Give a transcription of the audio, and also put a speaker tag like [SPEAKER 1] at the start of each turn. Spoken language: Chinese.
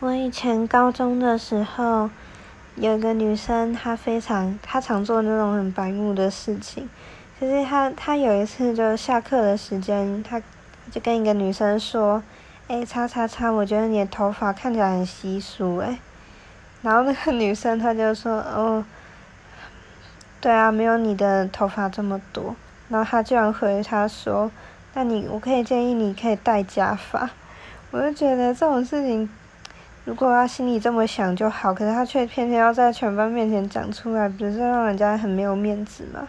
[SPEAKER 1] 我以前高中的时候，有一个女生，她非常，她常做那种很白目的事情。就是她，她有一次就下课的时间，她就跟一个女生说：“哎，叉叉叉，我觉得你的头发看起来很稀疏，哎。”然后那个女生她就说：“哦，对啊，没有你的头发这么多。”然后她居然回她说：“那你，我可以建议你可以戴假发。”我就觉得这种事情。如果他心里这么想就好，可是他却偏偏要在全班面前讲出来，不是让人家很没有面子吗？